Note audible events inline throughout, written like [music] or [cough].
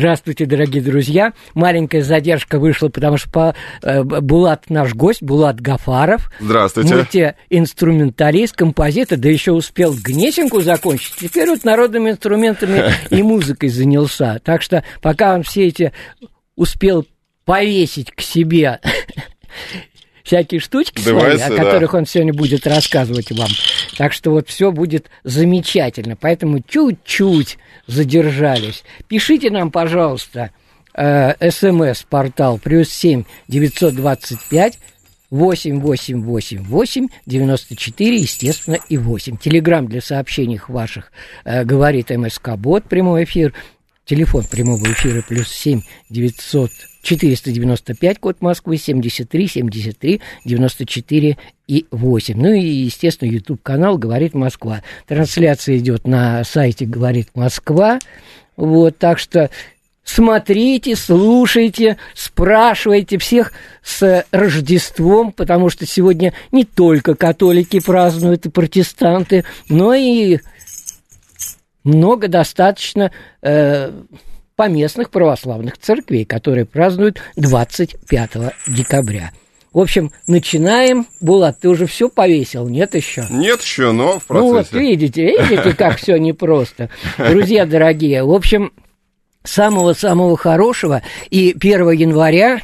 Здравствуйте, дорогие друзья. Маленькая задержка вышла, потому что по, э, Булат наш гость, Булат Гафаров. Здравствуйте. Мультиинструменталист, композитор, да еще успел Гнесинку закончить. Теперь вот народными инструментами [laughs] и музыкой занялся. Так что пока он все эти успел повесить к себе [laughs] всякие штучки свои, о которых да. он сегодня будет рассказывать вам. Так что вот все будет замечательно. Поэтому чуть-чуть задержались. Пишите нам, пожалуйста, э, смс-портал плюс семь девятьсот двадцать пять восемь восемь восемь восемь девяносто четыре, естественно, и восемь. Телеграмм для сообщений ваших э, говорит МСК Бот, прямой эфир. Телефон прямого эфира плюс семь девятьсот 495, код Москвы, 73, 73, 94 и 8. Ну и, естественно, YouTube-канал «Говорит Москва». Трансляция идет на сайте «Говорит Москва». Вот, так что смотрите, слушайте, спрашивайте всех с Рождеством, потому что сегодня не только католики празднуют и протестанты, но и много достаточно э, поместных православных церквей, которые празднуют 25 декабря. В общем, начинаем. Булат, ты уже все повесил, нет еще? Нет еще, но в процессе. Ну вот, видите, видите, как все непросто. Друзья дорогие, в общем, самого-самого хорошего. И 1 января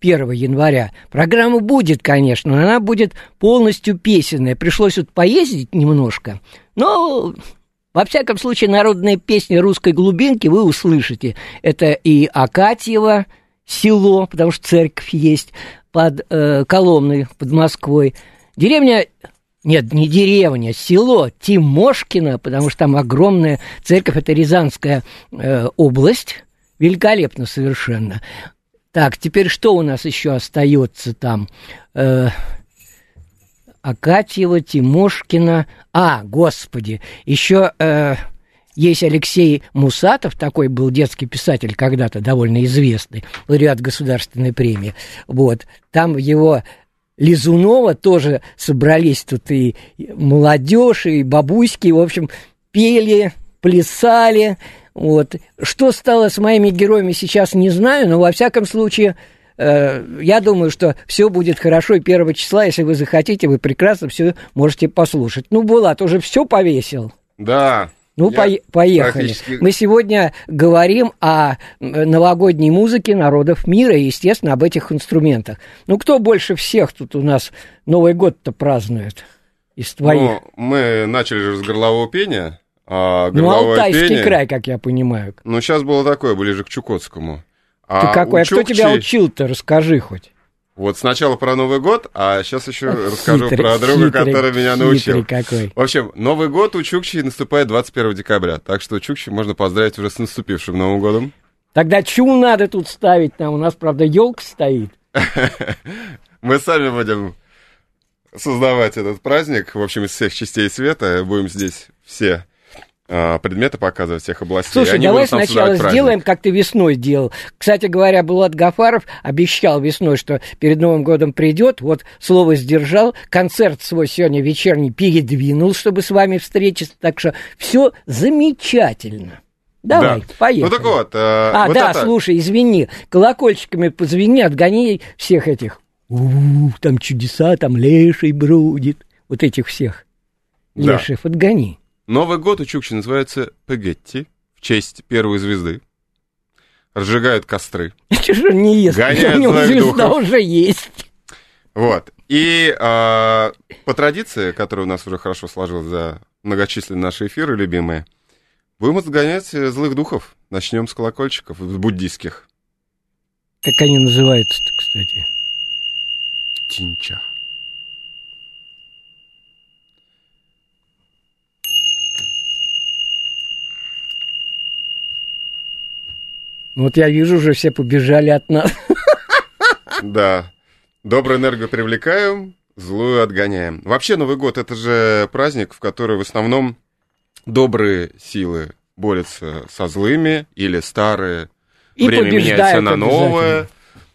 1 января. Программа будет, конечно, но она будет полностью песенная. Пришлось вот поездить немножко, но во всяком случае, народные песни русской глубинки вы услышите. Это и Акатьево село, потому что церковь есть под э, Коломной, под Москвой. Деревня нет, не деревня, село Тимошкино, потому что там огромная церковь, это Рязанская э, область, великолепно совершенно. Так, теперь что у нас еще остается там? Э, Акатьева, Тимошкина. А, господи, еще э, есть Алексей Мусатов, такой был детский писатель когда-то, довольно известный, лауреат государственной премии. Вот, там его Лизунова тоже собрались тут и молодежь, и бабуськи, в общем, пели, плясали. Вот. Что стало с моими героями сейчас, не знаю, но во всяком случае я думаю, что все будет хорошо и первого числа, если вы захотите, вы прекрасно все можете послушать. Ну, Булат уже все повесил. Да. Ну, по поехали. Практически... Мы сегодня говорим о новогодней музыке народов мира и, естественно, об этих инструментах. Ну, кто больше всех тут у нас Новый год-то празднует из твоих? Ну, мы начали же с горлового пения. А ну, Алтайский пение... край, как я понимаю. Ну, сейчас было такое, ближе к Чукотскому. А Ты какой? А кто тебя учил-то? Расскажи хоть. Вот сначала про Новый год, а сейчас еще [laughs] расскажу хитрый, про друга, хитрый, который меня научил. какой. В общем, Новый год у Чукчи наступает 21 декабря, так что Чукчи можно поздравить уже с наступившим Новым годом. Тогда чу надо тут ставить нам? У нас, правда, елка стоит. [laughs] Мы сами будем создавать этот праздник, в общем, из всех частей света. Будем здесь все предметы показывать всех областей. Слушай, Они давай сначала сделаем, праздник. как ты весной делал. Кстати говоря, Булат Гафаров обещал весной, что перед Новым годом придет. Вот слово сдержал. Концерт свой сегодня вечерний передвинул, чтобы с вами встретиться. Так что все замечательно. Давай, Да. поехали. Ну так вот. э, А, вот да, это- слушай, извини, колокольчиками позвони, отгони всех этих. У, там чудеса, там леший бродит. Вот этих всех Да. леших отгони. Новый год у Чукчи называется Пегетти в честь первой звезды. Разжигают костры. [laughs] Он не ест? Гоняет [laughs] У него звезда духов. уже есть. Вот. И а, по традиции, которая у нас уже хорошо сложилась за многочисленные наши эфиры любимые, будем отгонять э, злых духов. Начнем с колокольчиков, буддийских. Как они называются-то, кстати? Тинча. Ну, Вот я вижу, уже все побежали от нас. [laughs] Да. Добрую энергию привлекаем, злую отгоняем. Вообще Новый год это же праздник, в который в основном добрые силы борются со злыми или старые. И Время меняется на новое.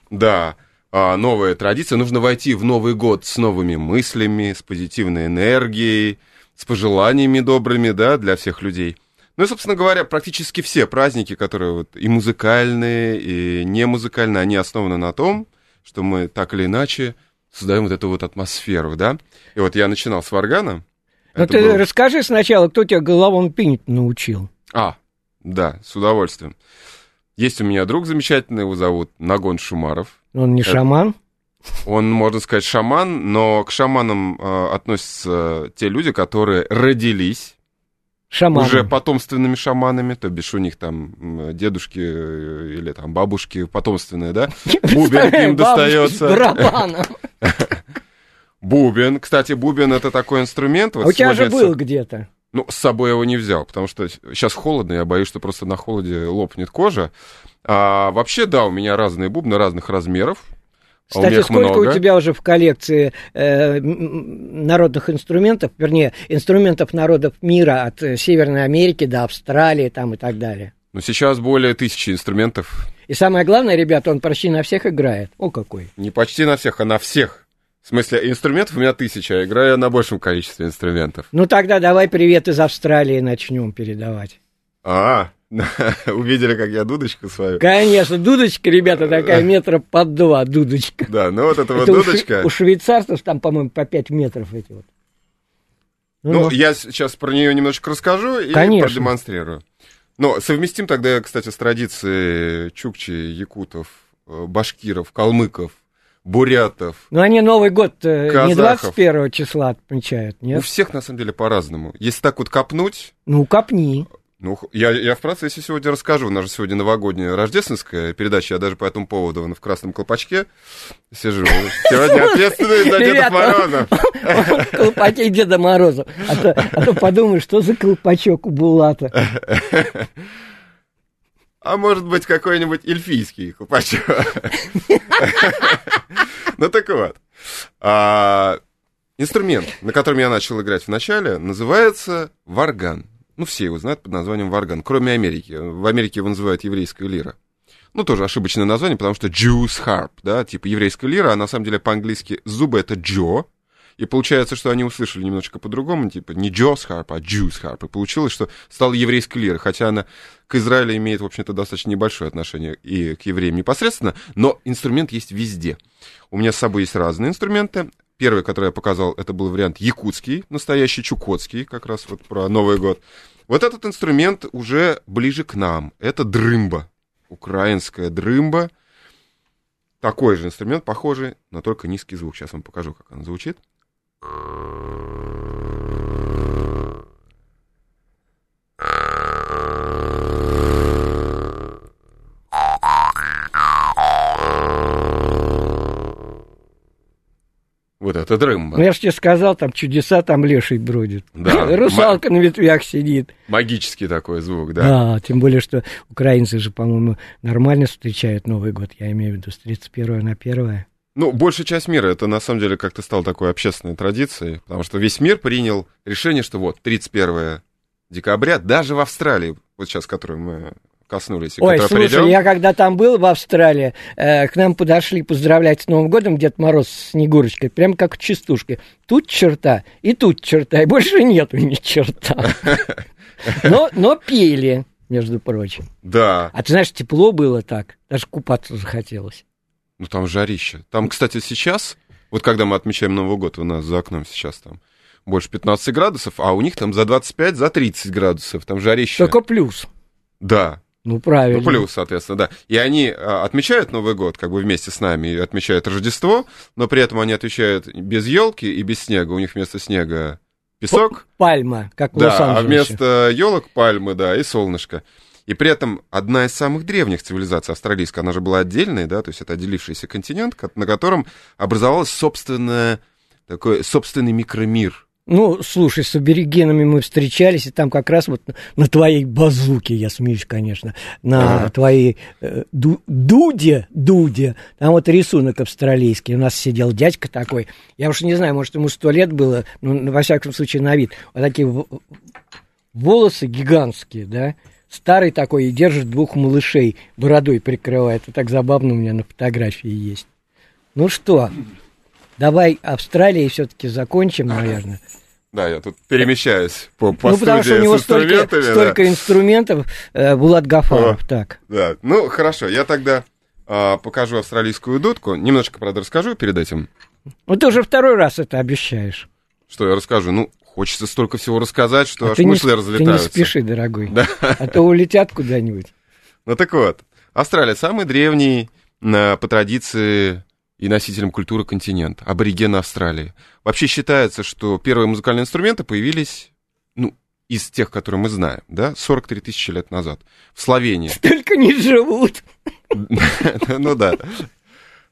Да. А, новая традиция. Нужно войти в Новый год с новыми мыслями, с позитивной энергией, с пожеланиями добрыми, да, для всех людей. Ну и, собственно говоря, практически все праздники, которые вот и музыкальные, и не музыкальные, они основаны на том, что мы так или иначе создаем вот эту вот атмосферу, да. И вот я начинал с Варгана. Ну, ты был- расскажи сначала, кто тебя головом пинить научил. А, да, с удовольствием. Есть у меня друг замечательный, его зовут Нагон Шумаров. Он не Это- шаман? Он, можно сказать, шаман, но к шаманам э, относятся те люди, которые родились Шаман. уже потомственными шаманами, то бишь у них там дедушки э, или там бабушки потомственные, да? [laughs] Бубен к ним достается. [laughs] Бубен. Кстати, бубен это такой инструмент. А у тебя же был где-то. Ну, с собой его не взял, потому что сейчас холодно, я боюсь, что просто на холоде лопнет кожа. А вообще, да, у меня разные бубны разных размеров. А Кстати, их сколько много. у тебя уже в коллекции э, народных инструментов, вернее, инструментов народов мира от э, Северной Америки до Австралии там и так далее? Ну, сейчас более тысячи инструментов. И самое главное, ребята, он почти на всех играет. О, какой. Не почти на всех, а на всех. В смысле, инструментов у меня тысяча, а играю я на большем количестве инструментов. Ну тогда давай привет из Австралии начнем передавать. А, [laughs] увидели, как я дудочку свою? Конечно, дудочка, ребята, такая [laughs] метра под два дудочка. Да, ну вот эта вот у, дудочка. у швейцарцев там, по-моему, по 5 метров эти вот. Ну, я сейчас про нее немножечко расскажу и продемонстрирую. Но совместим тогда, кстати, с традицией чукчи, якутов, э, башкиров, калмыков, бурятов. Ну, они Новый год э, не Казахов. 21 числа отмечают, У нет? всех, на самом деле, по-разному. Если так вот копнуть, Ну, копни. Ну, я, я в процессе сегодня расскажу. У нас же сегодня новогодняя рождественская передача. Я даже по этому поводу в красном колпачке сижу. Сегодня ответственный за Деда Мороза. Колпаке Деда Мороза. А то, а то подумаешь, что за колпачок у Булата. А может быть, какой-нибудь эльфийский колпачок. Ну так вот. А, Инструмент, на котором я начал играть в начале, называется варган. Ну, все его знают под названием варган, кроме Америки. В Америке его называют еврейская лира. Ну, тоже ошибочное название, потому что Jews harp, да, типа еврейская лира, а на самом деле по-английски зубы это Джо. И получается, что они услышали немножечко по-другому, типа не Джос harp, а Jews harp. И получилось, что стала еврейской лирой, хотя она к Израилю имеет, в общем-то, достаточно небольшое отношение и к евреям непосредственно, но инструмент есть везде. У меня с собой есть разные инструменты. Первый, который я показал, это был вариант якутский, настоящий чукотский, как раз вот про Новый год. Вот этот инструмент уже ближе к нам. Это дрымба, украинская дрымба. Такой же инструмент, похожий, но только низкий звук. Сейчас вам покажу, как он звучит. Вот это дрымба. Ну, я же тебе сказал, там чудеса, там леший бродит. Да. [laughs] Русалка на ветвях сидит. Магический такой звук, да. Да, тем более, что украинцы же, по-моему, нормально встречают Новый год. Я имею в виду с 31 на 1. Ну, большая часть мира, это на самом деле как-то стало такой общественной традицией, потому что весь мир принял решение, что вот, 31 декабря, даже в Австралии, вот сейчас, которую мы коснулись, и Ой, слушай, перейдем. я когда там был в Австралии, э, к нам подошли поздравлять с Новым годом Дед Мороз с Снегурочкой, прям как в частушке. Тут черта, и тут черта, и больше нету ни черта. [laughs] Но, но пели, между прочим. Да, А ты знаешь, тепло было так, даже купаться захотелось. ну там жарище. Там, кстати, сейчас, вот когда мы отмечаем Новый год, у нас за окном сейчас там больше 15 градусов, а у них там за 25, за 30 градусов, там жарище. Только плюс. Да, Ну, правильно. Ну, плюс, соответственно, да. И они а, отмечают Новый год, как бы вместе с нами, и отмечают Рождество, но при этом они отвечают без елки и без снега. У них вместо снега песок, Пальма, как в да, а вместо елок пальмы, да, и солнышко. И при этом одна из самых древних цивилизаций австралийская, она же была отдельной, да, то есть это отделившийся континент, ко- на котором образовалась собственная, такой собственный микромир. Ну, слушай, с аборигенами мы встречались, и там как раз вот на, твоей базуке, я смеюсь, конечно, на Ага. твоей э, ду- дуде, дуде, там вот рисунок австралийский, у нас сидел дядька такой, я уж не знаю, может, ему сто лет было, ну, во всяком случае, на вид, вот такие волосы гигантские, да, старый такой, и держит двух малышей, бородой прикрывает, это так забавно у меня на фотографии есть. Ну что, давай Австралией все-таки закончим, наверное. [laughs] Да, я тут перемещаюсь по, по ну, потому что у него столько, да. столько инструментов, э, Булат Гафаров, так. Да, ну хорошо, я тогда а, покажу австралийскую дудку. Немножко, правда, расскажу перед этим. Ну, ты уже второй раз это обещаешь. Что я расскажу? Ну, хочется столько всего рассказать, что А аж ты, не, мысли ты не разлетаются. спеши, дорогой, Да. а то улетят куда-нибудь. Ну так вот, Австралия самый древний на- по традиции и носителем культуры континент, аборигены Австралии. Вообще считается, что первые музыкальные инструменты появились, ну, из тех, которые мы знаем, да, 43 тысячи лет назад. В Словении. [laughs] Только не живут. [laughs] Ну да.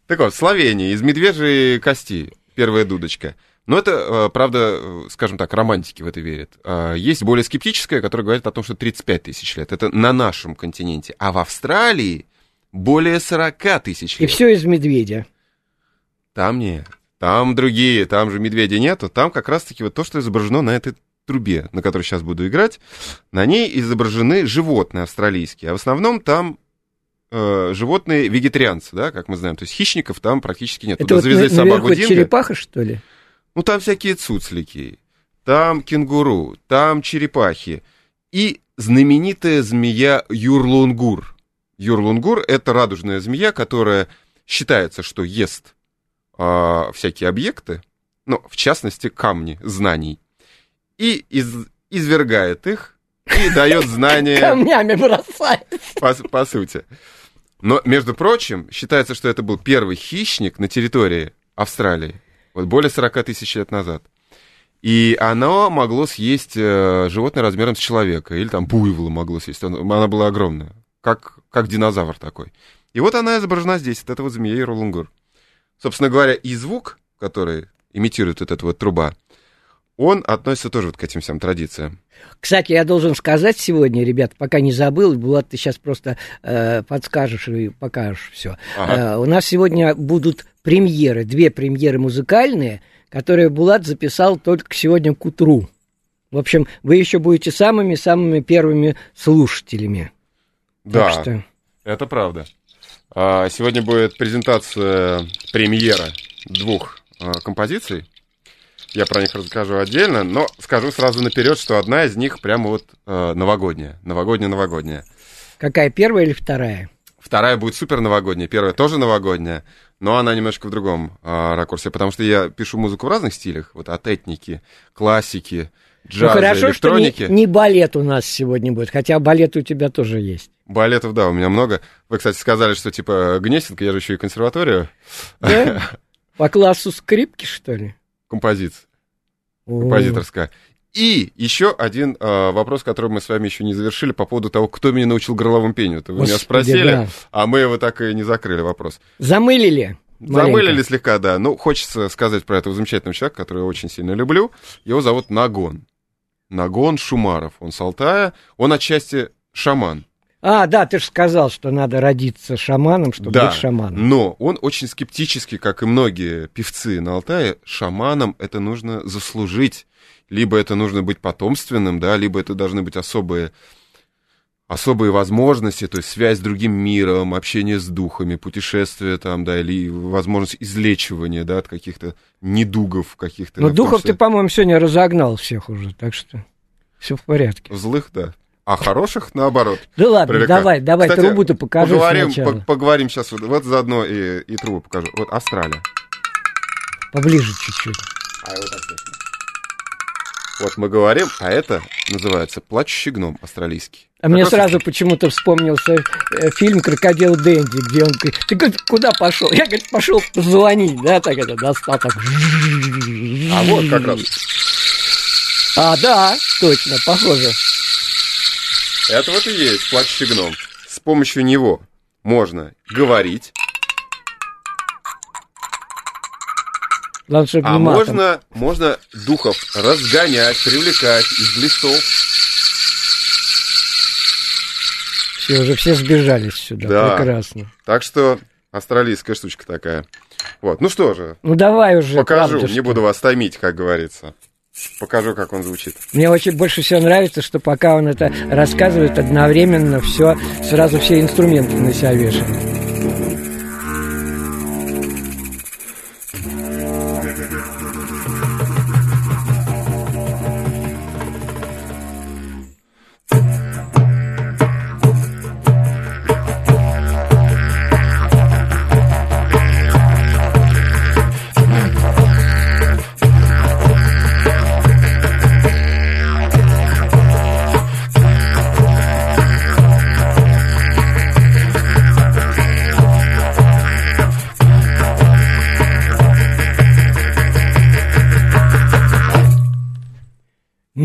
Так вот, в Словении из медвежьей кости первая дудочка. Но это, э, правда, э, скажем так, романтики в это верят. А, Есть более скептическая, которая говорит о том, что 35 тысяч лет. Это на нашем континенте. А в Австралии более 40 тысяч И лет. все из медведя. Там нет. Там другие, там же медведя нету. Там как раз-таки вот то, что изображено на этой трубе, на которой сейчас буду играть, на ней изображены животные австралийские. А в основном там э, животные вегетарианцы, да, как мы знаем. То есть хищников там практически нет. Это Туда вот завезли на- собаку Динго. черепаха, что ли? Ну, там всякие цуцлики, там кенгуру, там черепахи. И знаменитая змея Юрлунгур. Юрлунгур — это радужная змея, которая считается, что ест а, всякие объекты, ну, в частности, камни знаний, и из- извергает их и дает знания [laughs] Камнями бросает. по, по сути. Но, между прочим, считается, что это был первый хищник на территории Австралии, вот более 40 тысяч лет назад. И оно могло съесть э, животное размером с человека, или там буйвола могло съесть, Оно- она была огромная, как, как динозавр такой. И вот она изображена здесь, вот эта вот змея Ролунгур. Собственно говоря, и звук, который имитирует вот эта вот труба, он относится тоже вот к этим всем традициям. Кстати, я должен сказать сегодня, ребят, пока не забыл, Булат, ты сейчас просто э, подскажешь и покажешь все. Ага. у нас сегодня будут премьеры, две премьеры музыкальные, которые Булат записал только сегодня к утру. В общем, вы еще будете самыми-самыми первыми слушателями. Да. Так что Это правда. А, Сегодня будет презентация премьера двух а, композиций. Я про них расскажу отдельно, но скажу сразу наперед, что одна из них прямо вот а, новогодняя. Новогодняя-новогодняя. какая первая или вторая? Вторая будет супер новогодняя, первая тоже новогодняя, но она немножко в другом ракурсе, потому что я пишу музыку в разных стилях, вот от этники, классики, джаза, ну хорошо, что не, электроники. не балет у нас сегодня будет, хотя балет у тебя тоже есть. Балетов, да, у меня много. Вы, кстати, сказали, что типа Гнесинка, я же еще и консерваторию Да? [laughs] По классу скрипки, что ли? композиции. О. композиторская. И еще один э, вопрос, который мы с вами еще не завершили по поводу того, кто меня научил горловому пению. Это вы меня Господи, спросили, да. а мы его так и не закрыли вопрос. Замылили. Замылили маленько. слегка, да. Ну, хочется сказать про этого замечательного человека, которого я очень сильно люблю. Его зовут Нагон. Нагон Шумаров. Он с Алтая. Он отчасти шаман. А, да, ты же сказал, что надо родиться шаманом, чтобы да, быть шаманом. но он очень скептически, как и многие певцы на Алтае, шаманом это нужно заслужить. Либо это нужно быть потомственным, да, либо это должны быть особые особые возможности, то есть связь с другим миром, общение с духами, путешествия там, да, или возможность излечивания, да, от каких-то недугов каких-то. Но да, Ну, духов числе ты, по-моему, сегодня разогнал всех уже, так что все в порядке. Злых, да. А хороших, наоборот. Да ладно, привлекает. давай, давай, Кстати, трубу-то покажи поговорим, сначала. по- поговорим сейчас, вот, вот заодно и, и трубу покажу. Вот Австралия. Поближе чуть-чуть. А вот, вот мы говорим, а это называется «Плачущий гном» австралийский. А мне раз сразу почему-то вспомнился э, фильм «Крокодил Дэнди», где он говорит, ты говорит, куда пошел? Я, говорит, пошел позвонить, да, так это, достал так. А вот как раз. А, да, точно, похоже. Это вот и есть плачущий гном. С помощью него можно говорить, Главное, чтобы а можно, можно духов разгонять, привлекать из лесов. Все, уже все сбежались сюда, Да. прекрасно. Так что австралийская штучка такая. Вот, ну что же, Ну давай уже, покажу, правда, не что- буду вас томить, как говорится. Покажу, как он звучит. Мне очень больше всего нравится, что пока он это рассказывает, одновременно все, сразу все инструменты на себя вешает.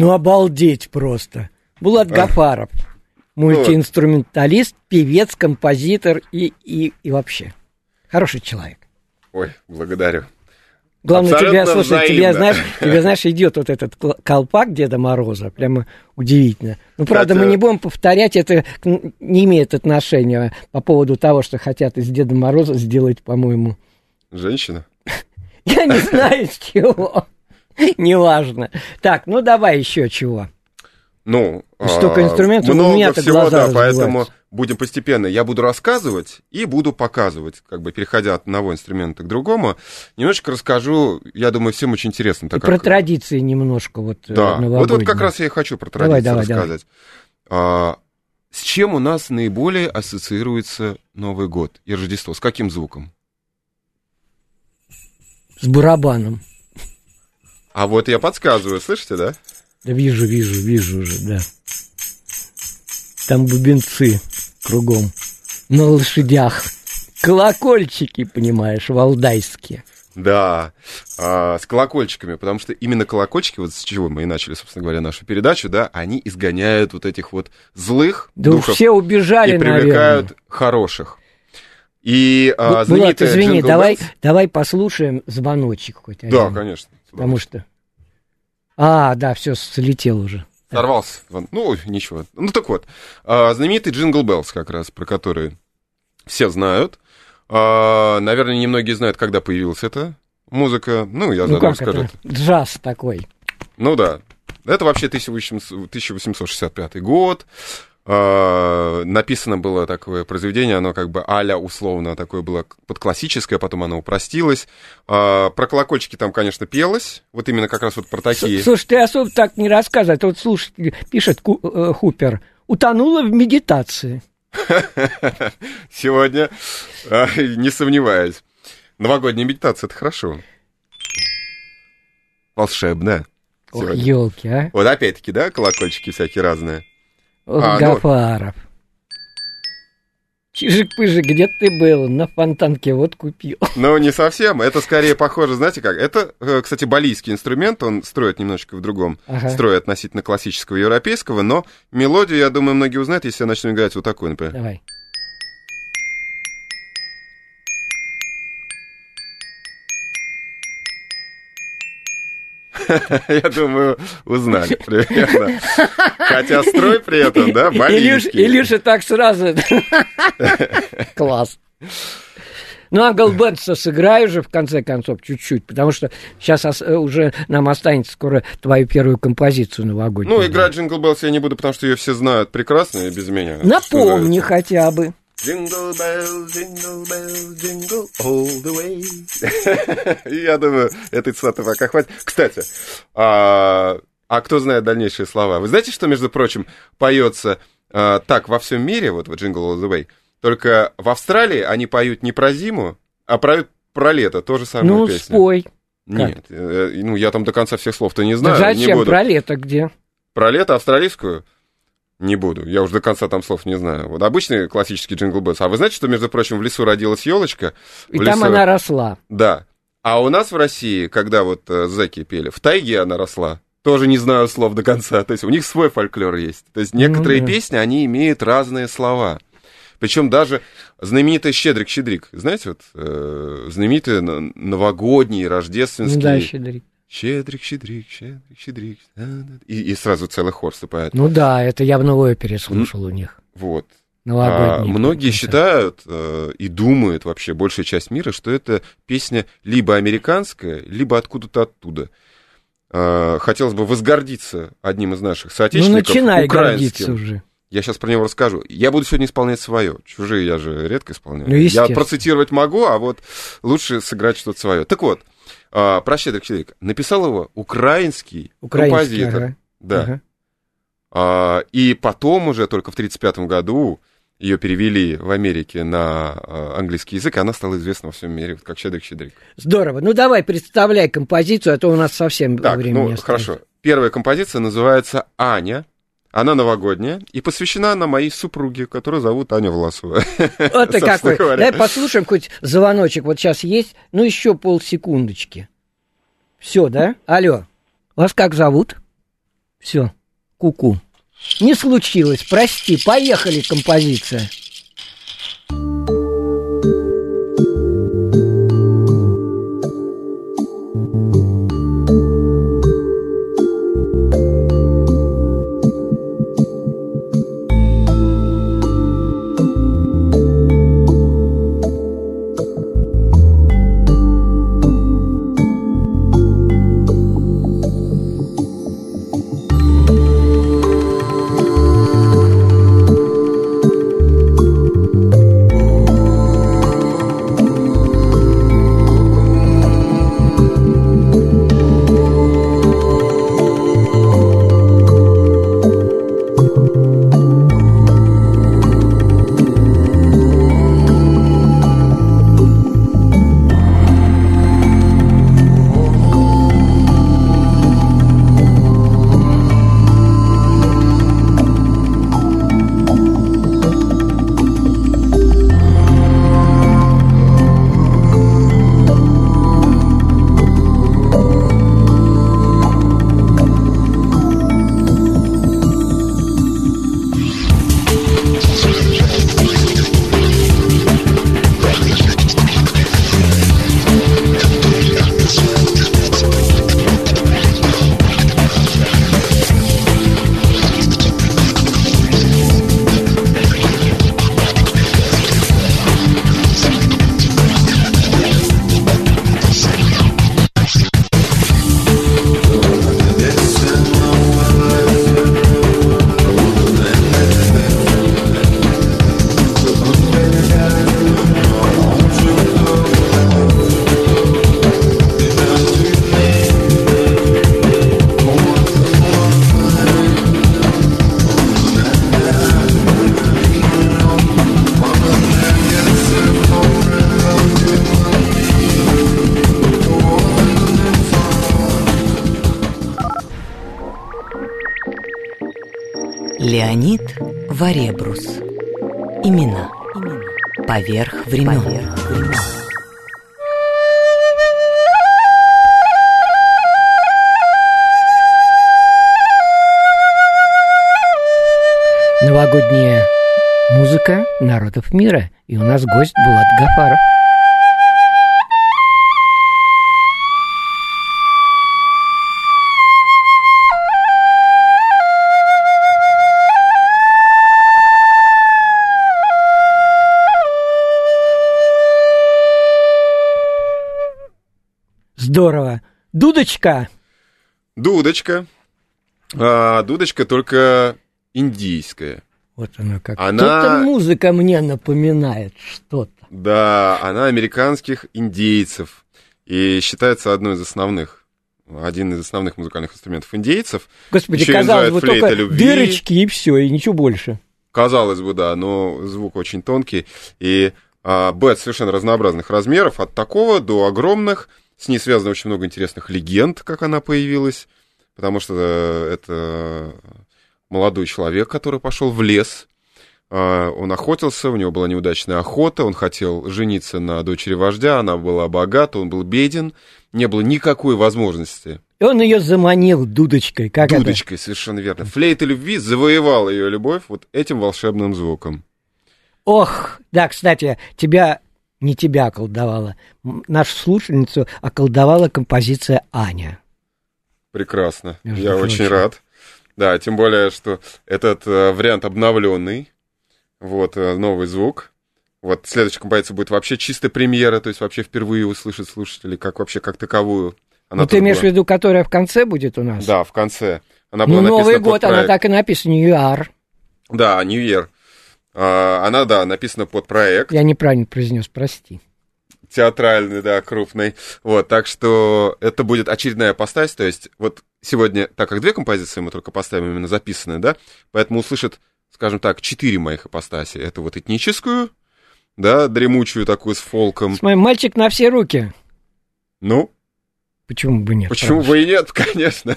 Ну, обалдеть просто. Булат Гафаров. Мультиинструменталист, певец, композитор и, и, и вообще. Хороший человек. Ой, благодарю. Главное, Абсолютно тебя, слушай, тебе, взаимно. знаешь, тебе, знаешь, [laughs] идет вот этот колпак Деда Мороза, прямо удивительно. Ну, правда, Кстати- мы не будем повторять, это не имеет отношения по поводу того, что хотят из Деда Мороза сделать, по-моему, Женщина? [laughs] я не знаю с чего. [laughs] Неважно. Так, ну давай еще чего. Ну, Столько а, инструментов, у много меня-то всего, глаза да, поэтому будем постепенно. Я буду рассказывать и буду показывать, как бы переходя от одного инструмента к другому. Немножечко расскажу, я думаю, всем очень интересно. И так про как- традиции немножко вот э, Да, вот, вот как раз я и хочу про Давай, традиции давай, рассказать. А, с чем у нас наиболее ассоциируется Новый год и Рождество? С каким звуком? С барабаном. А вот я подсказываю, слышите, да? Да вижу, вижу, вижу уже, да. Там бубенцы кругом. На лошадях. Колокольчики, понимаешь, валдайские. Да, а, с колокольчиками, потому что именно колокольчики, вот с чего мы и начали, собственно говоря, нашу передачу, да, они изгоняют вот этих вот злых Да духов все убежали, и привлекают наверное. хороших. И а, Бу- Булат, знаменитая извини, давай, давай послушаем звоночек хоть Да, один. конечно. Потому что... А, да, все, слетел уже. Сорвался. Ну, ничего. Ну, так вот. а, знаменитый Jingle Bells, как раз, про который все знают. А, наверное, немногие знают, когда появилась эта музыка. Ну, я Ну как расскажу. это? Джаз такой. Ну, да. Это вообще 1800 1865 год. А, написано было такое произведение, оно как бы аля условно такое было подклассическое, потом оно упростилось. А, про колокольчики там, конечно, пелось, вот именно как раз вот про такие. Слушай, ты особо так не рассказывай. А Вот слушай, пишет э, Хупер. Утонула в медитации. [laughs] Сегодня, не сомневаюсь. Новогодняя медитация, это хорошо. Сегодня. елки, а. Вот опять-таки, да, колокольчики всякие разные. А, ну- Гафаров. Чижик-пыжик, где ты был? На фонтанке вот купил. [laughs] Но не совсем. Это скорее похоже, знаете как? Это, э, кстати, балийский инструмент, он строит немножечко в другом Ага. строе относительно классического европейского, но мелодию, я думаю, многие узнают, если я начну играть вот такую, например. Давай. [laughs] Я думаю, узнали примерно. Хотя строй при этом, да, балийский. Илюша так сразу. [laughs] Класс. Ну, а Голберта сыграй уже, в конце концов, чуть-чуть, потому что сейчас уже нам останется скоро твою первую композицию новогоднюю. Ну, играть Jingle Bells я не буду, потому что ее все знают прекрасно и без меня. Напомни хотя бы. Jingle bells, jingle bells, jingle all the way. [laughs] И я думаю, этой цитаты пока хватит. Кстати, а, а кто знает дальнейшие слова? Вы знаете, что, между прочим, поется а, так во всем мире, вот в Jingle all the way, только в Австралии они поют не про зиму, а поют про лето, то же самое Ну, песня. спой. Нет, э, ну я там до конца всех слов-то не знаю, Да не зачем? буду. Про лето где? Про лето австралийскую? Не буду. Я уже до конца там слов не знаю. Вот обычный классический джингл беллс. А вы знаете, что, между прочим, в лесу родилась елочка? И там она росла. Да. А у нас в России, когда вот э, зэки пели, в тайге она росла. Тоже не знаю слов до конца. То есть у них свой фольклор есть. То есть некоторые Ну да. песни, они имеют разные слова. Причем даже знаменитый «Щедрик-щедрик». Знаете, вот э, знаменитый на- новогодний, Ну рождественский... да, щедрик. Щедрик, щедрик, щедрик, щедрик. да-да-да». И, и сразу целый хор вступает. Ну да, это я в новой опере слушал у них. Вот. А, Новогодний. многие считают э, и думают вообще, большая часть мира, что это песня либо американская, либо откуда-то оттуда. Э, хотелось бы возгордиться одним из наших Ну, соотечественников, начинай украинским. гордиться уже. Я сейчас про него расскажу. Я буду сегодня исполнять свое. Чужие я же редко исполняю. Ну, я процитировать могу, а вот лучше сыграть что-то свое. Так вот, э, про «Щедрик, щедрик». Написал его украинский, Украинский, композитор. ага. Да. Ага. А, И потом уже только в 1935 году ее перевели в Америке на а, английский язык, и она стала известна во всем мире, вот как Щедрик-Щедрик. Здорово. Ну давай, представляй композицию, а то у нас совсем Так, времени ну не осталось. хорошо. Первая композиция называется «Аня». Она новогодняя и посвящена она моей супруге, которую зовут Аня Власова. Вот ты какой. говоря. Давай послушаем хоть звоночек. Вот сейчас есть. Ну, еще полсекундочки. Все, да? Алло. Вас как зовут? Все. Ку-ку. Не случилось. Прости. Поехали, композиция. Поверх времен. Новогодняя музыка народов мира. И у нас гость Булат Гафаров. Здорово. Дудочка. Дудочка. А, дудочка только индийская. Вот она как. Она- Что-то музыка мне напоминает что-то. Да, она американских индейцев. И считается одной из основных, один из основных музыкальных инструментов индейцев. Господи, Ещё её казалось бы, только любви. дырочки и все, и ничего больше. Казалось бы, да, но звук очень тонкий. И а, бет совершенно разнообразных размеров, от такого до огромных. С ней связано очень много интересных легенд, как она появилась. Потому что э, это молодой человек, который пошел в лес. А, Он охотился, у него была неудачная охота, он хотел жениться на дочери вождя, она была богата, он был беден, не было никакой возможности И он ее заманил дудочкой. Как это? Дудочкой, совершенно верно. Флейта любви завоевала ее любовь вот этим волшебным звуком. Ох, да, кстати, тебя, не тебя околдовала, нашу слушательницу околдовала композиция Аня. Прекрасно. Между Я прочим. очень рад. Да, тем более, что этот э, вариант обновленный. Вот, э, новый звук. Вот следующая композиция будет вообще чисто премьера, то есть вообще впервые услышат слушатели, как вообще как таковую. Она ну, ты имеешь в была- виду, которая в конце будет у нас? Да, в конце. Она Ну, была Новый год, она проект. так и написана, Нью-Яр. Да, New Year. А, Она, да, написана под проект. Я неправильно произнес, прости. театральный, да, крупный. Вот, так что это будет очередная постась, то есть вот сегодня, так как две композиции мы только поставим именно записанные, да, поэтому услышат, скажем так, четыре моих ипостаси. Это вот этническую, да, дремучую такую с фолком. С моим мальчик на все руки. Ну, Почему бы нет? почему правда? бы и нет, [laughs] конечно.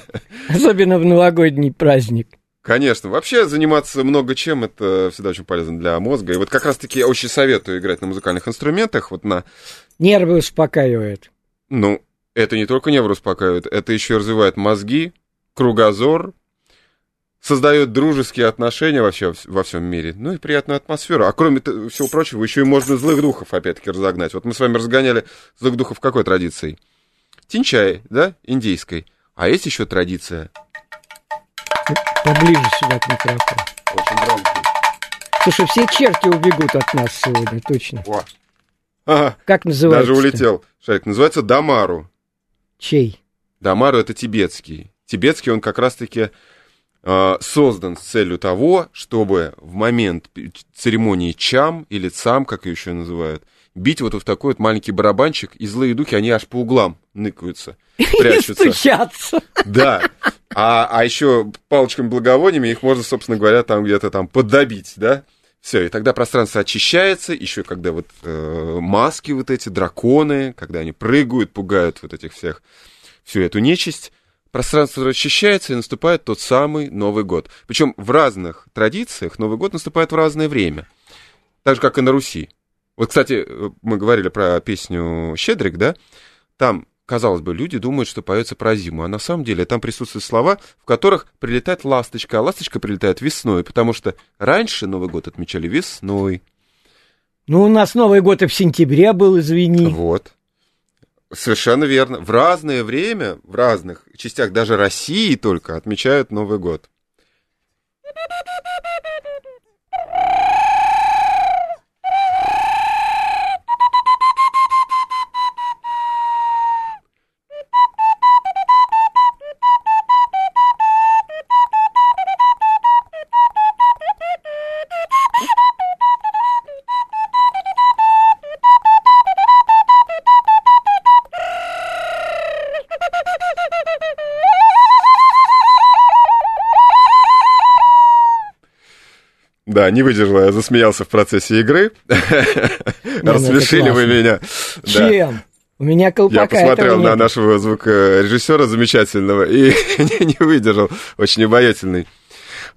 Особенно в новогодний праздник. Конечно, вообще заниматься много чем, это всегда очень полезно для мозга. И вот как раз-таки я очень советую играть на музыкальных инструментах, вот на Нервы успокаивает. Ну, это не только нервы успокаивает, это еще и развивает мозги, кругозор, создает дружеские отношения вообще во всем мире, ну и приятную атмосферу. А кроме всего прочего, еще и можно злых духов опять-таки разогнать. Вот мы с вами разгоняли злых духов какой традицией? Тинчай, да, индейской. А есть еще традиция, Поближе сюда к микрофону. очень громкая. Слушай, все черти убегут от нас сегодня, точно. О. Ага, Как называется? даже улетел. Шарик, называется Дамару. Чей? Дамару это тибетский. Тибетский он как раз-таки э, создан с целью того, чтобы в момент церемонии чам или цам, как ее еще называют, бить вот в такой вот маленький барабанчик, и злые духи, они аж по углам ныкаются, [laughs] И прячутся. стучаться. Да. А, а еще палочками благовониями их можно, собственно говоря, там где-то там поддобить, да? Все, и тогда пространство очищается, еще когда вот э, маски вот эти, драконы, когда они прыгают, пугают вот этих всех, всю эту нечисть, пространство очищается и наступает тот самый Новый год. Причем в разных традициях Новый год наступает в разное время. Так же, как и на Руси. Вот, кстати, мы говорили про песню «Щедрик», да? Там, казалось бы, люди думают, что поется про зиму, а на самом деле там присутствуют слова, в которых прилетает ласточка, а ласточка прилетает весной, потому что раньше Новый год отмечали весной. Ну, у нас Новый год и в сентябре был, извини. Вот. Совершенно верно. В разное время, в разных частях даже России только отмечают Новый год. Да, не выдержал, я засмеялся в процессе игры. ну Рассмешили вы меня. Чем? У меня Я колпака посмотрел этого на нашего звукорежиссера замечательного и [laughs] не, не выдержал, очень обаятельный.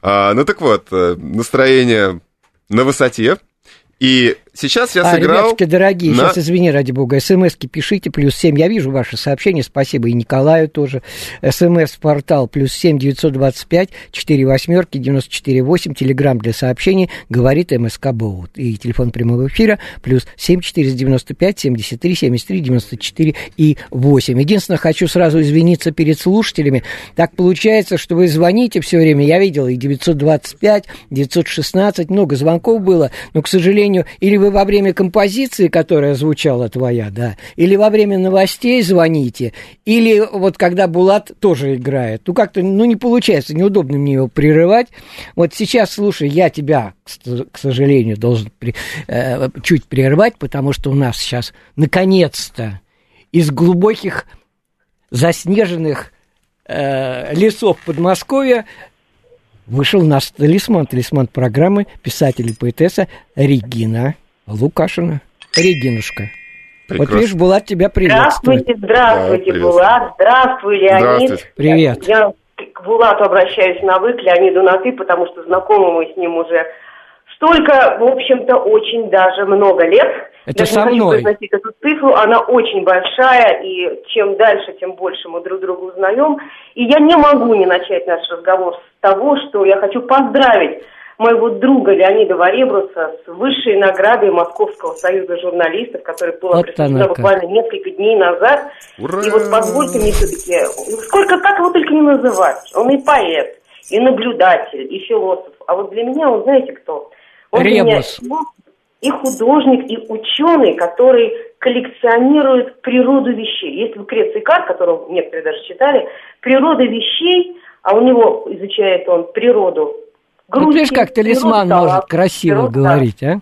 А, ну так вот, э, настроение на высоте. И сейчас я а, сыграл... ребятушки дорогие, на- сейчас извини, ради бога, смски пишите, плюс семь, я вижу ваши сообщения, спасибо и Николаю тоже. СМС-портал плюс семь девятьсот двадцать пять четыре восьмерки девяносто четыре восемь, телеграмм для сообщений, говорит МСК Боут. И телефон прямого эфира плюс семь четыреста девяносто пять семьдесят три семьдесят три девяносто четыре и восемь. Единственное, хочу сразу извиниться перед слушателями. Так получается, что вы звоните все время, я видел и 925, 916, много звонков было, но, к сожалению, или вы во время композиции, которая звучала твоя, да, или во время новостей звоните, или вот когда Булат тоже играет. Ну, как-то, ну, не получается, неудобно мне его прерывать. Вот сейчас, слушай, я тебя, к сожалению, должен при, э, чуть прервать, потому что у нас сейчас, наконец-то, из глубоких заснеженных э, лесов Подмосковья вышел наш талисман, талисман программы писатель и поэтесса Регина Лукашина. Регинушка. Прекрасно. Вот видишь, Булат тебя приветствует. Здравствуйте, здравствуйте, да, Булат. Здравствуй, Леонид. Здравствуйте. Привет. Я, я к Булату обращаюсь на вы, к Леониду на ты, потому что знакомы мы с ним уже столько, в общем-то, очень даже много лет. Это Я со не мной. хочу эту цифру, она очень большая, и чем дальше, тем больше мы друг друга узнаем. И я не могу не начать наш разговор с того, что я хочу поздравить моего друга Леонида Варебруса с высшей наградой Московского союза журналистов, которая была вот присуждена буквально несколько дней назад. Ура! И вот позвольте мне все-таки, сколько, как его только не называть, он и поэт, и наблюдатель, и философ. А вот для меня он, знаете кто? Он Ребус. Для меня и художник, и ученый, который коллекционирует природу вещей. Есть Лукреций Кар, которого некоторые даже читали, природа вещей, а у него изучает он природу Грузии, ну, видишь, как талисман природу, может красиво природу, говорить, а?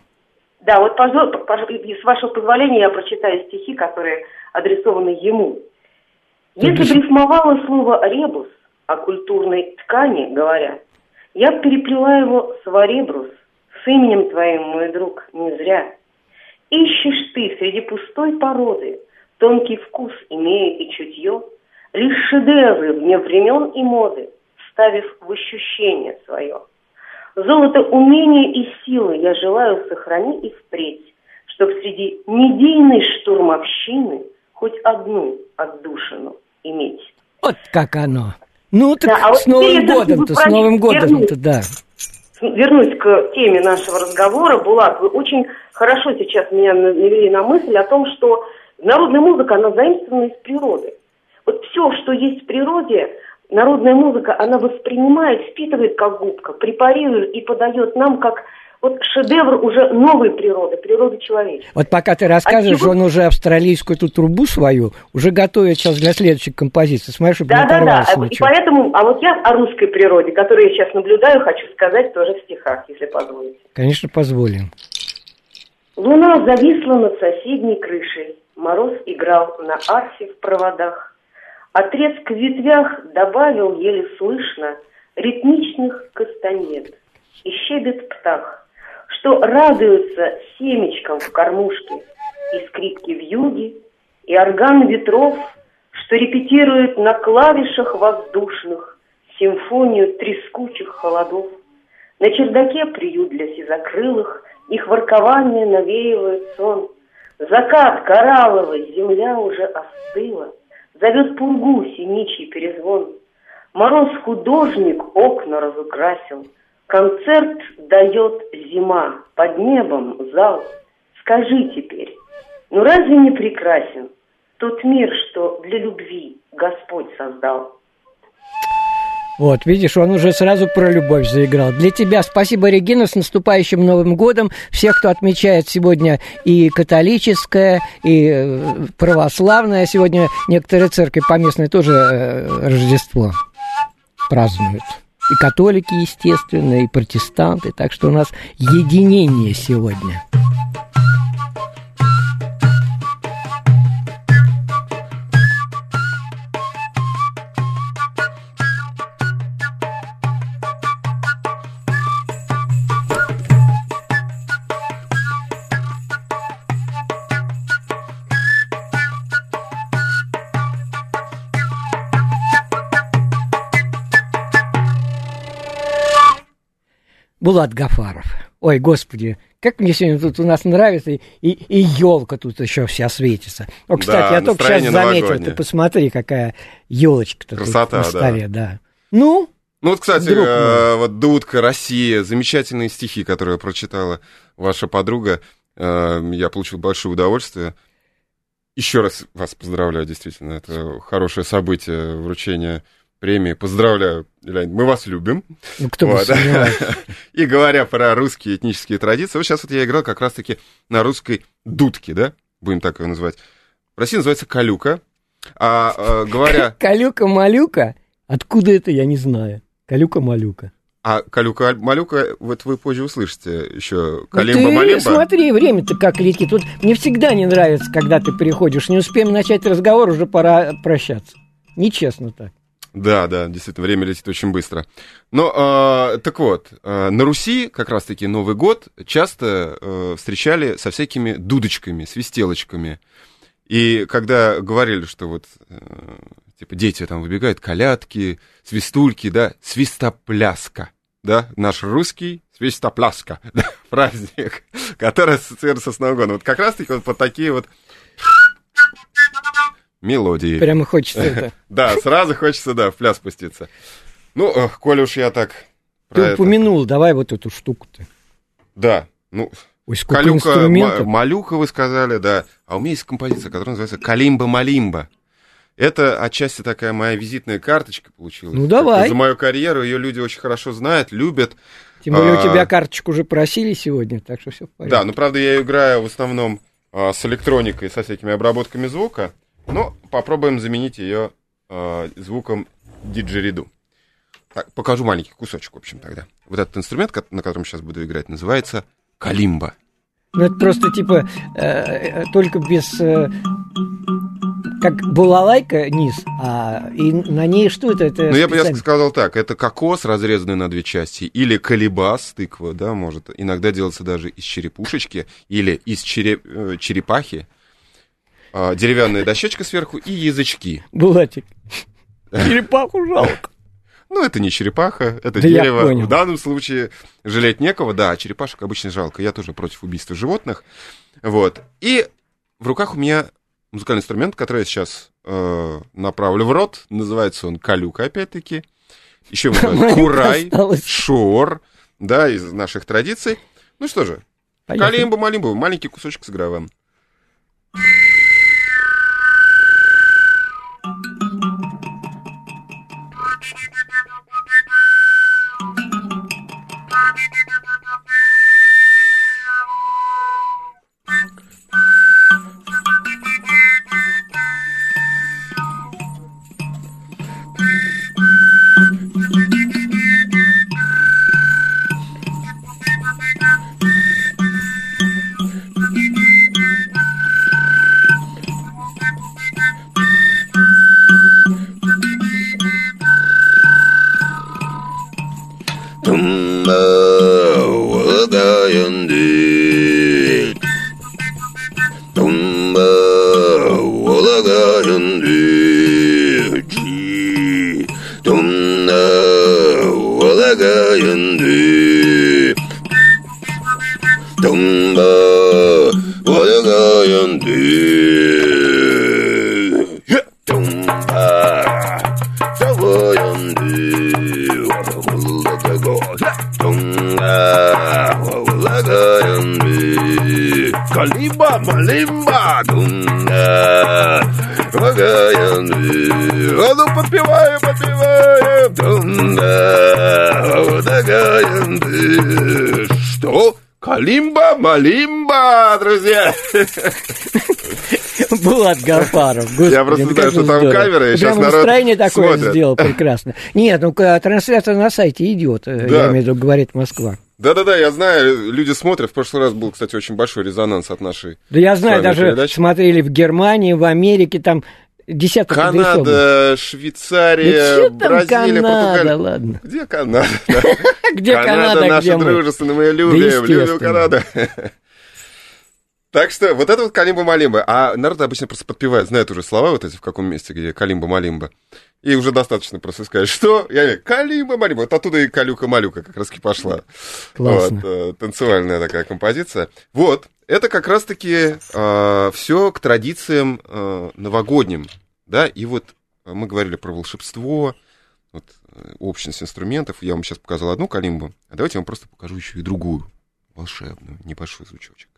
Да, вот, с вашего позволения, я прочитаю стихи, которые адресованы ему. Если бы рифмовало слово «ребус», о культурной ткани говоря, я переплела его с «варебрус», с именем твоим, мой друг, не зря. Ищешь ты среди пустой породы, тонкий вкус имея и чутье, лишь шедевры вне времен и моды, ставив в ощущение свое. Золото умения и силы я желаю сохранить и впредь, чтоб среди медийной штурмовщины хоть одну отдушину иметь. Вот как оно. Ну, так да, а с Новым годом-то, с Новым годом-то, да вернусь к теме нашего разговора, Булат, вы очень хорошо сейчас меня навели на мысль о том, что народная музыка, она заимствована из природы. Вот все, что есть в природе, народная музыка, она воспринимает, впитывает как губка, препарирует и подает нам как вот шедевр уже новой природы, природы человечества. Вот пока ты рассказываешь, а он уже австралийскую эту трубу свою уже готовит сейчас для следующей композиции. Смотри, чтобы да, не да, да. И поэтому, а вот я о русской природе, которую я сейчас наблюдаю, хочу сказать тоже в стихах, если позволите. Конечно, позволим. Луна зависла над соседней крышей. Мороз играл на арфе в проводах. Треск в ветвях добавил еле слышно ритмичных кастанет. И щебет птах что радуются семечкам в кормушке, и скрипки в юге, и орган ветров, что репетирует на клавишах воздушных симфонию трескучих холодов. На чердаке приют для сизокрылых, их воркование навеивает сон. Закат коралловый, земля уже остыла, зовет пургу синичий перезвон. Мороз художник окна разукрасил — Концерт дает зима, под небом зал. Скажи теперь, ну разве не прекрасен тот мир, что для любви Господь создал? Вот, видишь, он уже сразу про любовь заиграл. Для тебя спасибо, Регина, с наступающим Новым годом. Всех, кто отмечает сегодня и католическое, и э, православное. Сегодня некоторые церкви поместные тоже э, Рождество празднуют и католики, естественно, и протестанты. Так что у нас единение сегодня. Булат Гафаров. Ой, господи, как мне сегодня тут у нас нравится, и, и елка тут еще вся светится. О, кстати, да, я только сейчас заметил, ты посмотри, какая елочка-то Красота, на столе, да. да. Ну, ну вот, кстати, э, вот Дудка, Россия, замечательные стихи, которые прочитала ваша подруга. Э, я получил большое удовольствие. Еще раз вас поздравляю, действительно, это хорошее событие вручения премии. Поздравляю, Леонид, мы вас любим. Ну, кто Вот. [laughs] И говоря про русские этнические традиции, вот сейчас вот я играл как раз-таки на русской дудке, да, будем так ее называть. В России называется калюка. А э, говоря... [laughs] Калюка-малюка? Откуда это, я не знаю. Калюка-малюка. А калюка-малюка, вот вы позже услышите еще Ну, ты калимба-малимба. смотри, время-то как летит. Вот мне всегда не нравится, когда ты приходишь. Не успеем начать разговор, уже пора прощаться. Нечестно так. Да, да, действительно, время летит очень быстро. Но, а, так вот, а, на Руси как раз-таки Новый год часто э, встречали со всякими дудочками, свистелочками. И когда говорили, что вот, э, типа, дети там выбегают, колядки, свистульки, да, свистопляска, да, наш русский свистопляска, [laughs] да, праздник, который ассоциируется с Новым годом. Вот как раз-таки вот под такие вот мелодии. Прямо хочется это. [laughs] Да, сразу хочется, да, в пляс спуститься. Ну, э, коли уж я так... Ты упомянул, давай вот эту штуку-то. Да, ну, Ой, сколько Калюка, инструментов. ма- Малюка вы сказали, да. А у меня есть композиция, которая называется «Калимба-малимба». Это отчасти такая моя визитная карточка получилась. Ну, давай. За мою карьеру ее люди очень хорошо знают, любят. Тем более у А. тебя карточку уже просили сегодня, так что все в порядке. Да, ну, правда, я играю в основном а, с электроникой, со всякими обработками звука. Но попробуем заменить ее а, звуком диджериду. Так, покажу маленький кусочек, в общем, тогда. Вот этот инструмент, на котором сейчас буду играть, называется калимба. Ну, это просто типа э, э, только без... э, как балалайка низ, а и на ней что это? это Ну, я бы я специально- сказал так, это кокос, разрезанный на две части, или колебас, тыква, да, может. Иногда делается даже из черепушечки, или из чере- э, черепахи. А, деревянная дощечка сверху и язычки. Булатик. [laughs] Черепаху жалко. Ну, это не черепаха, это Да дерево. В данном случае жалеть некого, да, а черепашек обычно жалко. Я тоже против убийства животных. Вот. И в руках у меня музыкальный инструмент, который я сейчас э, направлю в рот. Называется он калюка, опять-таки. Еще [laughs] курай, осталось. шор, да, из наших традиций. Ну что же, Поехали. калимба-малимба, маленький кусочек сыграю вам. Tumba yandı. Dunga, vadaga yandı. Dunga, dava yandı. Dunga, vadaga yandı. Kalimba, malimba. Что? Калимба, малимба, друзья. Булат Гафаров. Господи, Я просто знаю, что там здорово. камера, и Прямо сейчас народ настроение такое смотрит. сделал прекрасно. Нет, ну трансляция на сайте идет. э, Да. Я имею в виду, говорит Москва. Да-да-да, я знаю, люди смотрят. В прошлый раз был, кстати, очень большой резонанс от нашей Да я знаю, даже передачи. смотрели в Германии, в Америке, там десяток. Канада, Да Швейцария, там Бразилия, Канада, Португалия. ладно. Где Канада? [laughs] Где Канада, наша где мы? дружественная, мы Да любим, любим. Канаду. [laughs] Так что вот это вот Калимба-Малимба. А народ обычно просто подпевает, знает уже слова вот эти, в каком месте, где Калимба-Малимба. И уже достаточно просто сказать, [laughs] что? Я говорю, Калимба-Малимба. Вот оттуда и Калюка-Малюка как раз и пошла. Классно. Вот, э, танцевальная такая композиция. Вот, это как раз-таки все к традициям э, новогодним, да, и вот э, мы говорили про волшебство, вот, э, общность инструментов, я вам сейчас показал одну калимбу, а давайте я вам просто покажу еще и другую, волшебную, небольшой звучочек.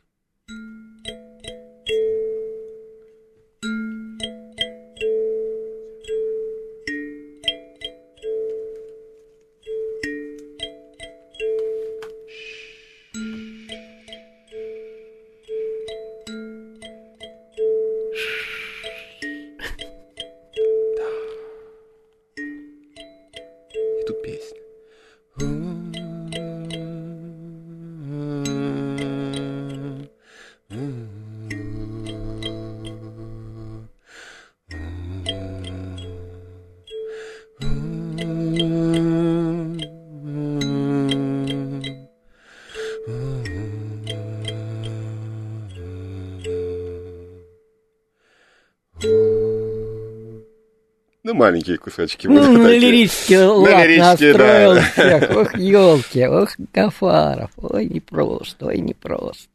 Маленькие кусочки. Ну, будут на такие. лирический На лад лирический, настроил да. [laughs] всех. Ох, елки, ох, Гафаров. Ой, непросто, ой, непросто.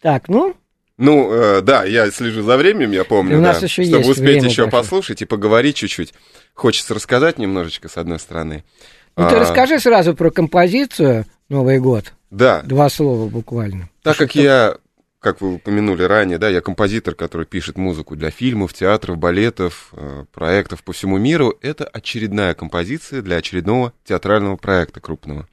Так, ну, Ну, э, да, я слежу за временем, я помню, да, еще чтобы есть успеть еще что- послушать и поговорить чуть-чуть. Хочется рассказать немножечко, с одной стороны. ну ты А, расскажи сразу про композицию «Новый год». Да, Два слова буквально. так как я, как вы упомянули ранее, да, я композитор, который пишет музыку для фильмов, театров, балетов, э, проектов по всему миру, это очередная композиция для очередного театрального проекта крупного.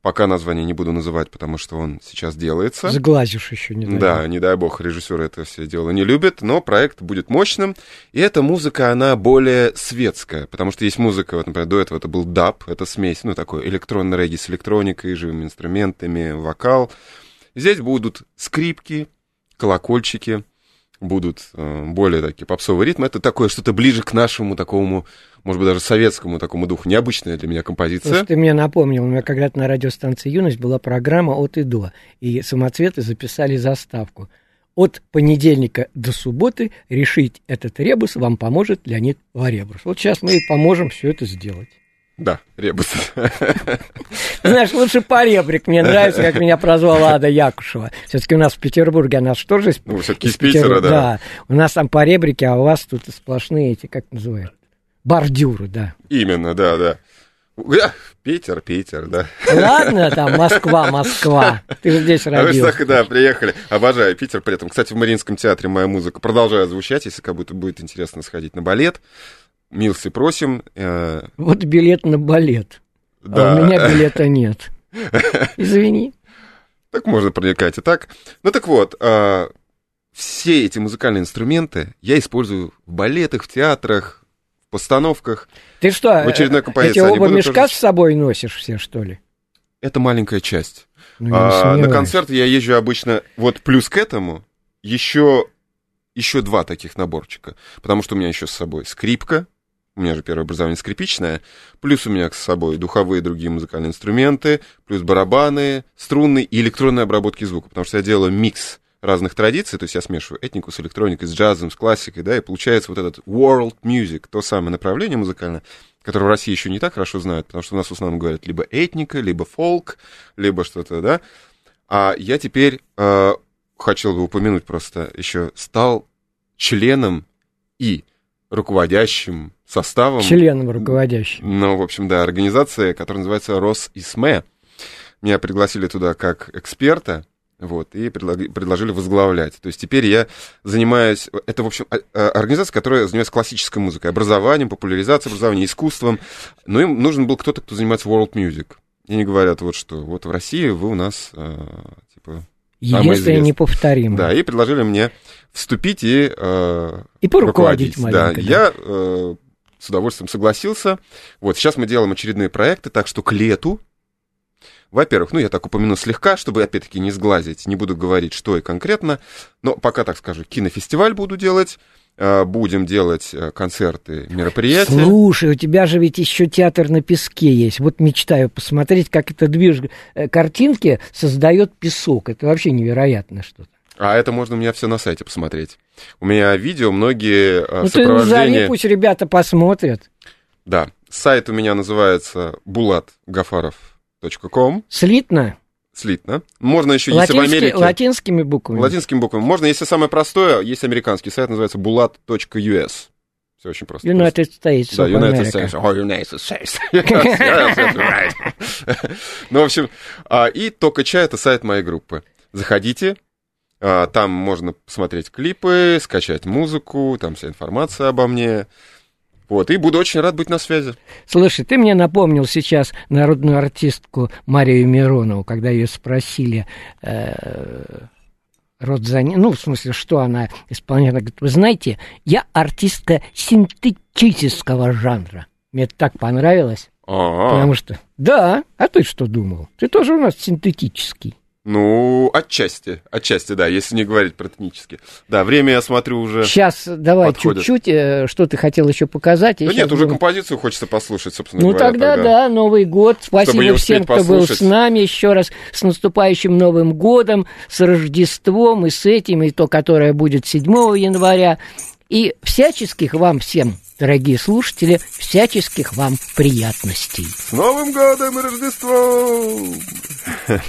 Пока название не буду называть, потому что он сейчас делается. Сглазишь еще, не дай Да, бог. не дай бог, режиссер это все дело не любит, но проект будет мощным. И эта музыка, она более светская, потому что есть музыка, вот, например, до этого это был даб, это смесь, ну, такой электронный регги с электроникой, живыми инструментами, вокал. Здесь будут скрипки, колокольчики, будут э, более такие попсовые ритмы. Это такое что-то ближе к нашему такому, может быть, даже советскому такому духу. Необычная для меня композиция. Слушай, ты мне напомнил, у меня когда-то на радиостанции «Юность» была программа «От и до», и самоцветы записали заставку. От понедельника до субботы решить этот ребус вам поможет Леонид Варебрус. Вот сейчас мы и поможем все это сделать. Да, ребус. Знаешь, лучше поребрик. Мне нравится, как меня прозвала Ада Якушева. Все-таки у нас в Петербурге, она же тоже из, Ну, всё-таки из Питера, да. Да, у нас там поребрики, а у вас тут сплошные эти, как называют, бордюры, да. Именно, да, да. А, Питер, Питер, да. Ладно, там Москва, Москва. Ты же здесь А вы родился. да, приехали. Обожаю Питер при этом. Кстати, в Мариинском театре моя музыка продолжает звучать, если как будто будет интересно сходить на балет. Милси просим. Э, Вот билет на балет. да. А у меня билета нет. [laughs] Извини. Так можно проникать и так. Ну так вот, э, все эти музыкальные инструменты я использую в балетах, в театрах, в постановках. Ты что, В очередной э, композиции эти оба мешка тоже- с собой носишь все, что ли? Это маленькая часть. Ну, А, на концерты я езжу обычно, вот плюс к этому, еще, еще два таких наборчика. Потому что у меня еще с собой скрипка, у меня же первое образование скрипичное, плюс у меня с собой духовые и другие музыкальные инструменты, плюс барабаны, струнные и электронные обработки звука. Потому что я делаю микс разных традиций, то есть я смешиваю этнику с электроникой, с джазом, с классикой, да, и получается вот этот world music, то самое направление музыкальное, которое в России еще не так хорошо знают, потому что у нас в основном говорят либо этника, либо фолк, либо что-то, да. А я теперь э, хотел бы упомянуть просто еще стал членом и руководящим составом. Членом руководящим. Ну, в общем, да, организация, которая называется Росисме. Меня пригласили туда как эксперта, вот, и предложили возглавлять. То есть теперь я занимаюсь... Это, в общем, а- а, организация, которая занимается классической музыкой, образованием, популяризацией образования, искусством. Но им нужен был кто-то, кто занимается world music. И они говорят, вот что, вот в России вы у нас, а, типа... Единственное неповторимое. Да, и предложили мне вступить и... э, И поруководить руководить. Да, да. я э, с удовольствием согласился. Вот, сейчас мы делаем очередные проекты, так что к лету, во-первых, ну, я так упомяну слегка, чтобы, опять-таки, не сглазить, не буду говорить, что и конкретно, но пока, так скажу, кинофестиваль буду делать, э, будем делать э, концерты, мероприятия. Слушай, у тебя же ведь еще театр на песке есть. Вот мечтаю посмотреть, как это движ э, картинки создает песок. Это вообще невероятно что-то. А это можно у меня все на сайте посмотреть. У меня видео, многие э, Ну ты назови, сопровождения... пусть ребята посмотрят. Да, сайт у меня называется bulatgafarov.com, Слитно. слитно. Можно еще, если в Америке... латинскими буквами. Латинскими буквами. Можно, если самое простое, есть американский сайт, называется bulat.us. Все очень просто. United States Да, United. States. Oh, United States. Yes, yes, right. Ну, в общем, а, и только чай это сайт моей группы. Заходите, а, там можно посмотреть клипы, скачать музыку, там вся информация обо мне. Вот, и буду очень рад быть на связи. Слушай, ты мне напомнил сейчас народную артистку Марию Миронову, когда ее спросили, э, род зан- ну, в смысле, что она исполняет. Она говорит, вы знаете, я артистка синтетического жанра. Мне это так понравилось, А, потому что... Да, а ты что думал? Ты тоже у нас синтетический. Ну, отчасти, отчасти, да, если не говорить про этнически. Да, время, я смотрю, уже... Сейчас давай чуть-чуть, э, что ты хотел еще показать. Да нет, уже буду- композицию хочется послушать, собственно Ну говоря. тогда, да, Новый год. Спасибо всем, кто был с нами. Еще раз с наступающим Новым годом, с Рождеством и с этим, и то, которое будет 7 января. И всяческих вам всем, дорогие слушатели, всяческих вам приятностей. С Новым годом и Рождеством! [laughs]